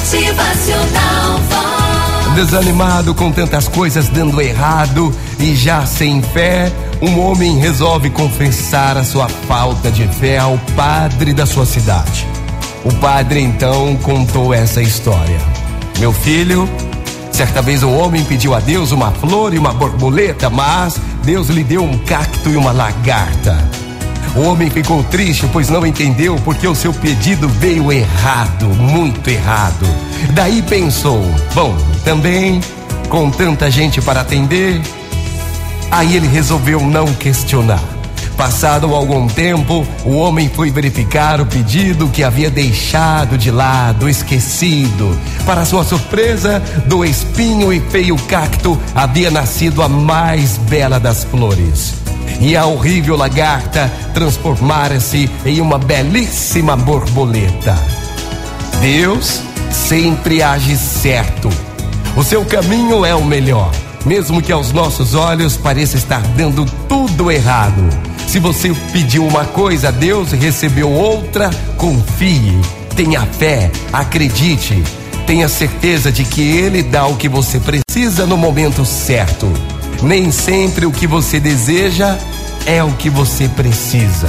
Motivacional. Desanimado com tantas coisas dando errado e já sem fé, um homem resolve confessar a sua falta de fé ao padre da sua cidade. O padre então contou essa história. Meu filho, certa vez um homem pediu a Deus uma flor e uma borboleta, mas Deus lhe deu um cacto e uma lagarta. O homem ficou triste, pois não entendeu porque o seu pedido veio errado, muito errado. Daí pensou: bom, também com tanta gente para atender. Aí ele resolveu não questionar. Passado algum tempo, o homem foi verificar o pedido que havia deixado de lado, esquecido. Para sua surpresa, do espinho e feio cacto havia nascido a mais bela das flores e a horrível lagarta transformara-se em uma belíssima borboleta. Deus sempre age certo. O seu caminho é o melhor, mesmo que aos nossos olhos pareça estar dando tudo errado. Se você pediu uma coisa a Deus e recebeu outra, confie, tenha fé, acredite, tenha certeza de que Ele dá o que você precisa no momento certo. Nem sempre o que você deseja é o que você precisa.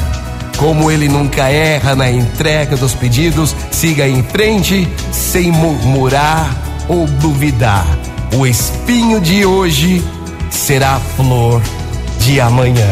Como ele nunca erra na entrega dos pedidos, siga em frente sem murmurar ou duvidar. O espinho de hoje será a flor de amanhã.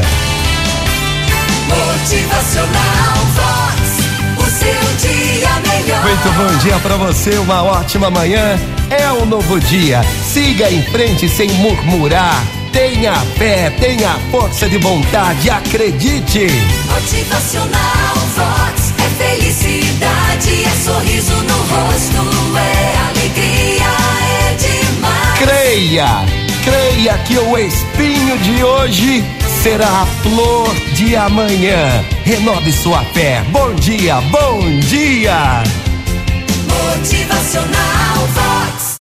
Motivacional Vox, o seu dia melhor. Muito bom dia para você, uma ótima manhã. É um novo dia. Siga em frente sem murmurar Tenha fé, tenha força de vontade, acredite. Motivacional Vox é felicidade, é sorriso no rosto, é alegria, é demais. Creia, creia que o espinho de hoje será a flor de amanhã. Renove sua fé. Bom dia, bom dia.